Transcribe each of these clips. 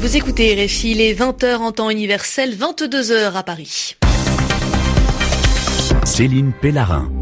Vous écoutez RFI, les 20h en temps universel, 22h à Paris. Céline Pellarin.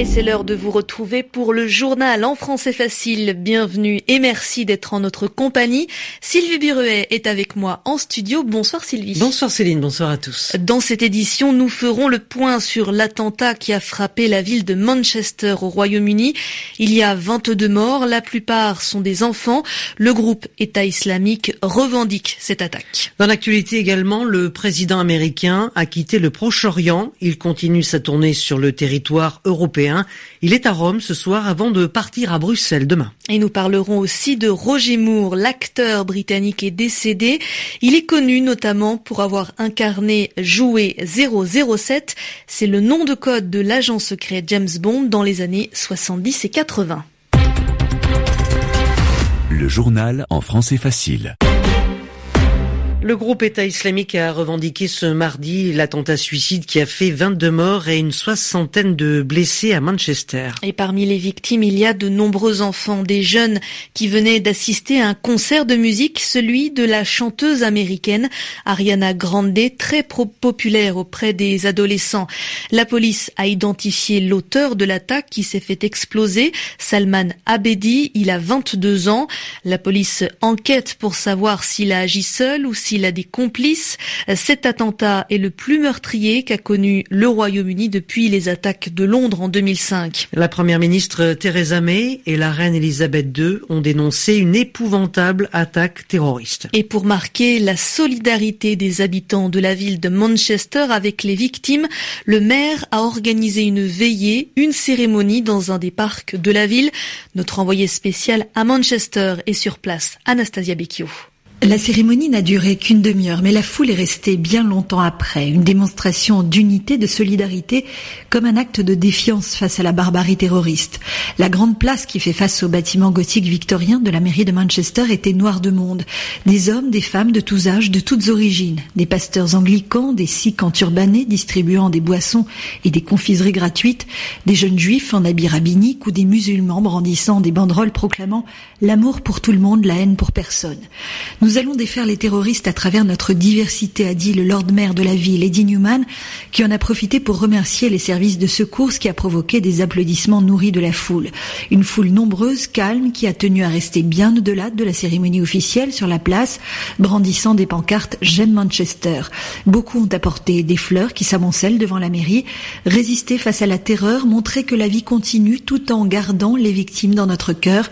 Et c'est l'heure de vous retrouver pour le journal en français facile. Bienvenue et merci d'être en notre compagnie. Sylvie Biruet est avec moi en studio. Bonsoir Sylvie. Bonsoir Céline, bonsoir à tous. Dans cette édition, nous ferons le point sur l'attentat qui a frappé la ville de Manchester au Royaume-Uni. Il y a 22 morts, la plupart sont des enfants. Le groupe État islamique revendique cette attaque. Dans l'actualité également, le président américain a quitté le Proche-Orient. Il continue sa tournée sur le territoire européen il est à Rome ce soir avant de partir à Bruxelles demain. Et nous parlerons aussi de Roger Moore, l'acteur britannique est décédé. Il est connu notamment pour avoir incarné joué 007. C'est le nom de code de l'agent secret James Bond dans les années 70 et 80. Le journal en français facile. Le groupe État islamique a revendiqué ce mardi l'attentat suicide qui a fait 22 morts et une soixantaine de blessés à Manchester. Et parmi les victimes, il y a de nombreux enfants, des jeunes qui venaient d'assister à un concert de musique, celui de la chanteuse américaine Ariana Grande, très populaire auprès des adolescents. La police a identifié l'auteur de l'attaque qui s'est fait exploser, Salman Abedi, il a 22 ans. La police enquête pour savoir s'il a agi seul ou s'il a des complices. Cet attentat est le plus meurtrier qu'a connu le Royaume-Uni depuis les attaques de Londres en 2005. La première ministre Theresa May et la reine Elisabeth II ont dénoncé une épouvantable attaque terroriste. Et pour marquer la solidarité des habitants de la ville de Manchester avec les victimes, le maire a organisé une veillée, une cérémonie dans un des parcs de la ville. Notre envoyé spécial à Manchester est sur place, Anastasia Becchio. La cérémonie n'a duré qu'une demi-heure, mais la foule est restée bien longtemps après, une démonstration d'unité, de solidarité, comme un acte de défiance face à la barbarie terroriste. La grande place qui fait face au bâtiment gothique victorien de la mairie de Manchester était noire de monde. Des hommes, des femmes de tous âges, de toutes origines, des pasteurs anglicans, des sikhs en turbanés distribuant des boissons et des confiseries gratuites, des jeunes juifs en habits rabbiniques ou des musulmans brandissant des banderoles proclamant l'amour pour tout le monde, la haine pour personne. Allons défaire les terroristes à travers notre diversité, a dit le Lord Maire de la ville, Eddie Newman, qui en a profité pour remercier les services de secours, ce qui a provoqué des applaudissements nourris de la foule. Une foule nombreuse, calme, qui a tenu à rester bien au-delà de la cérémonie officielle sur la place, brandissant des pancartes J'aime Manchester. Beaucoup ont apporté des fleurs qui s'amoncellent devant la mairie, résister face à la terreur, montrer que la vie continue tout en gardant les victimes dans notre cœur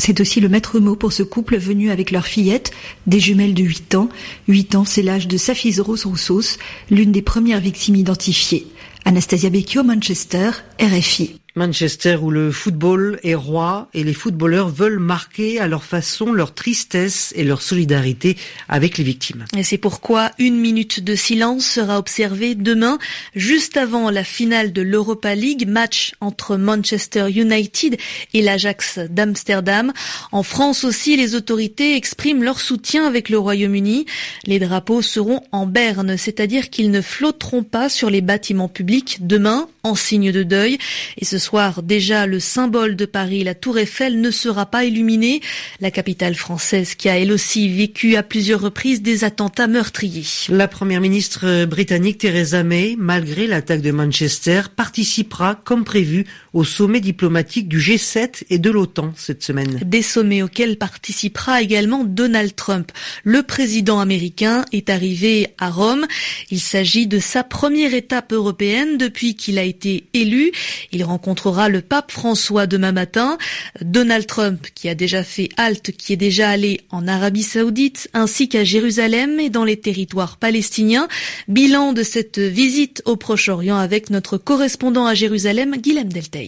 c'est aussi le maître mot pour ce couple venu avec leur fillette, des jumelles de 8 ans. 8 ans, c'est l'âge de Safis Rose Roussos, l'une des premières victimes identifiées. Anastasia Becchio, Manchester, RFI. Manchester où le football est roi et les footballeurs veulent marquer à leur façon leur tristesse et leur solidarité avec les victimes. Et c'est pourquoi une minute de silence sera observée demain, juste avant la finale de l'Europa League, match entre Manchester United et l'Ajax d'Amsterdam. En France aussi, les autorités expriment leur soutien avec le Royaume-Uni. Les drapeaux seront en berne, c'est-à-dire qu'ils ne flotteront pas sur les bâtiments publics demain en signe de deuil. Et ce soir, déjà, le symbole de Paris, la Tour Eiffel, ne sera pas illuminé. La capitale française qui a elle aussi vécu à plusieurs reprises des attentats meurtriers. La première ministre britannique Theresa May, malgré l'attaque de Manchester, participera comme prévu au sommet diplomatique du G7 et de l'OTAN cette semaine. Des sommets auxquels participera également Donald Trump. Le président américain est arrivé à Rome. Il s'agit de sa première étape européenne depuis qu'il a été élu. Il rencontrera le pape François demain matin. Donald Trump, qui a déjà fait halte, qui est déjà allé en Arabie Saoudite, ainsi qu'à Jérusalem et dans les territoires palestiniens. Bilan de cette visite au Proche-Orient avec notre correspondant à Jérusalem, Guilhem Delta.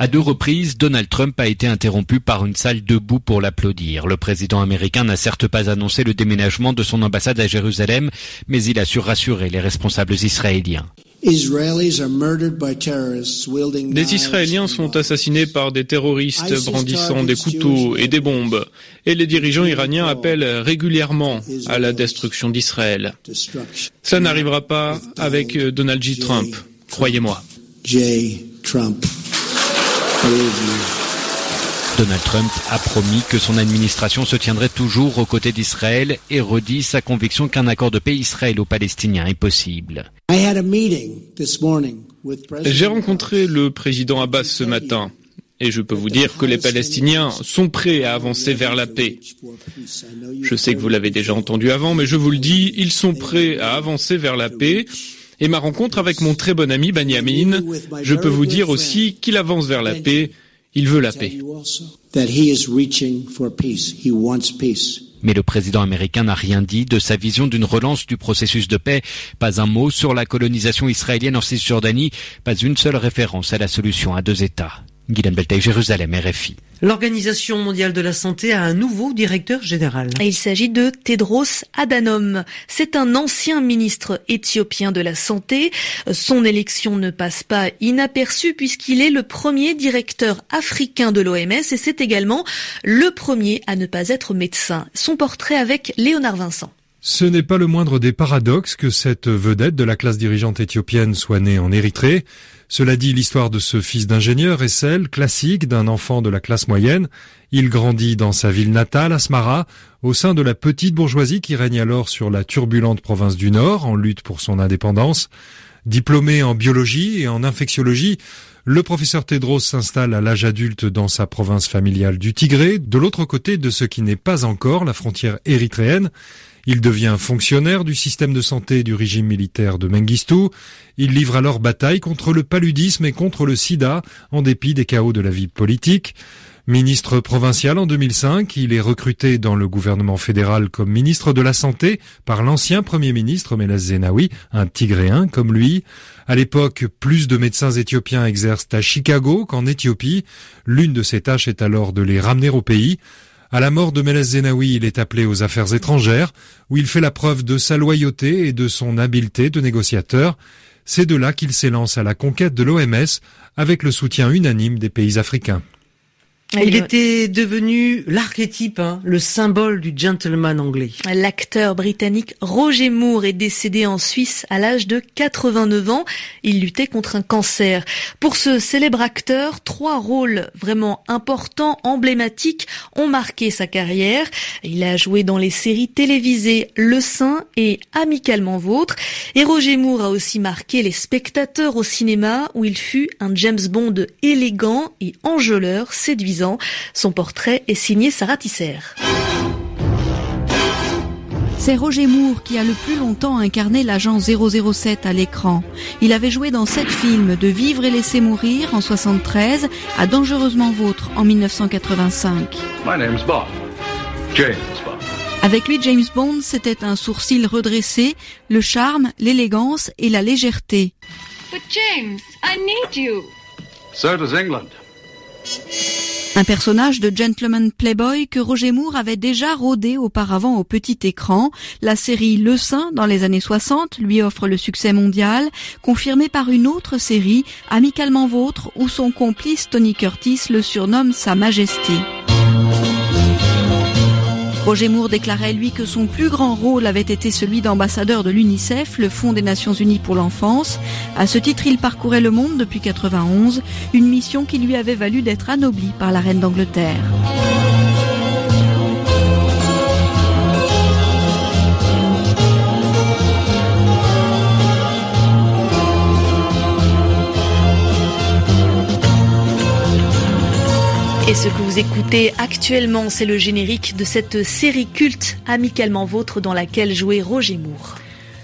À deux reprises, Donald Trump a été interrompu par une salle debout pour l'applaudir. Le président américain n'a certes pas annoncé le déménagement de son ambassade à Jérusalem, mais il a su rassurer les responsables israéliens. Des Israéliens sont assassinés par des terroristes brandissant des couteaux et des bombes, et les dirigeants iraniens appellent régulièrement à la destruction d'Israël. Ça n'arrivera pas avec Donald J. Trump, croyez-moi. Trump. Donald Trump a promis que son administration se tiendrait toujours aux côtés d'Israël et redit sa conviction qu'un accord de paix israélo-palestinien est possible. J'ai rencontré le président Abbas ce matin. Et je peux vous dire que les Palestiniens sont prêts à avancer vers la paix. Je sais que vous l'avez déjà entendu avant, mais je vous le dis, ils sont prêts à avancer vers la paix. Et ma rencontre avec mon très bon ami Benjamin, je peux vous dire aussi qu'il avance vers la paix. Il veut la paix. Mais le président américain n'a rien dit de sa vision d'une relance du processus de paix. Pas un mot sur la colonisation israélienne en Cisjordanie, pas une seule référence à la solution à deux États. Guylaine Beltaï, Jérusalem, RFI. L'Organisation mondiale de la santé a un nouveau directeur général. Il s'agit de Tedros Adhanom. C'est un ancien ministre éthiopien de la santé. Son élection ne passe pas inaperçue puisqu'il est le premier directeur africain de l'OMS et c'est également le premier à ne pas être médecin. Son portrait avec Léonard Vincent. Ce n'est pas le moindre des paradoxes que cette vedette de la classe dirigeante éthiopienne soit née en Érythrée. Cela dit, l'histoire de ce fils d'ingénieur est celle classique d'un enfant de la classe moyenne. Il grandit dans sa ville natale, Asmara, au sein de la petite bourgeoisie qui règne alors sur la turbulente province du Nord, en lutte pour son indépendance. Diplômé en biologie et en infectiologie, le professeur Tedros s'installe à l'âge adulte dans sa province familiale du Tigré, de l'autre côté de ce qui n'est pas encore la frontière érythréenne. Il devient fonctionnaire du système de santé du régime militaire de Mengistu. Il livre alors bataille contre le paludisme et contre le sida, en dépit des chaos de la vie politique. Ministre provincial en 2005, il est recruté dans le gouvernement fédéral comme ministre de la Santé par l'ancien Premier ministre Meles Zenawi, un Tigréen comme lui. À l'époque, plus de médecins éthiopiens exercent à Chicago qu'en Éthiopie. L'une de ses tâches est alors de les ramener au pays. À la mort de Meles Zenawi, il est appelé aux affaires étrangères, où il fait la preuve de sa loyauté et de son habileté de négociateur. C'est de là qu'il s'élance à la conquête de l'OMS avec le soutien unanime des pays africains. Il était devenu l'archétype, hein, le symbole du gentleman anglais. L'acteur britannique Roger Moore est décédé en Suisse à l'âge de 89 ans. Il luttait contre un cancer. Pour ce célèbre acteur, trois rôles vraiment importants, emblématiques, ont marqué sa carrière. Il a joué dans les séries télévisées Le Saint et Amicalement Vôtre. Et Roger Moore a aussi marqué les spectateurs au cinéma où il fut un James Bond élégant et enjôleur, séduisant son portrait est signé Sarah Tisser. C'est Roger Moore qui a le plus longtemps incarné l'agent 007 à l'écran. Il avait joué dans sept films, de Vivre et laisser mourir en 73 à Dangereusement vôtre en 1985. Avec lui, James Bond, c'était un sourcil redressé, le charme, l'élégance et la légèreté. But James, I need you. So does England. Un personnage de gentleman playboy que Roger Moore avait déjà rodé auparavant au petit écran. La série Le Saint dans les années 60 lui offre le succès mondial, confirmé par une autre série, Amicalement Vôtre, où son complice Tony Curtis le surnomme Sa Majesté. Roger Moore déclarait lui que son plus grand rôle avait été celui d'ambassadeur de l'UNICEF, le Fonds des Nations Unies pour l'enfance. À ce titre, il parcourait le monde depuis 91, une mission qui lui avait valu d'être anobli par la reine d'Angleterre. Ce que vous écoutez actuellement, c'est le générique de cette série culte Amicalement Vôtre dans laquelle jouait Roger Moore.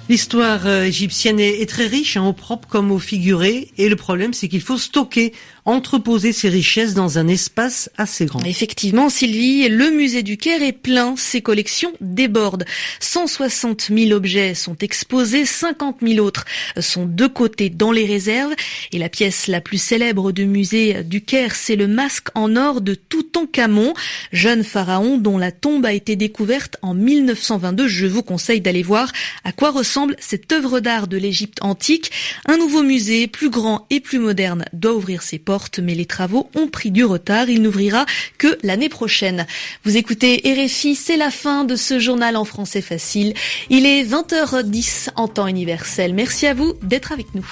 L'histoire euh, égyptienne est, très riche, hein, au propre comme au figuré, et le problème c'est qu'il faut stocker entreposer ses richesses dans un espace assez grand. Effectivement, Sylvie, le musée du Caire est plein, ses collections débordent. 160 000 objets sont exposés, 50 000 autres sont de côté dans les réserves. Et la pièce la plus célèbre du musée du Caire, c'est le masque en or de Toutankhamon, jeune pharaon dont la tombe a été découverte en 1922. Je vous conseille d'aller voir à quoi ressemble cette œuvre d'art de l'Égypte antique. Un nouveau musée, plus grand et plus moderne, doit ouvrir ses portes mais les travaux ont pris du retard. Il n'ouvrira que l'année prochaine. Vous écoutez RFI, c'est la fin de ce journal en français facile. Il est 20h10 en temps universel. Merci à vous d'être avec nous.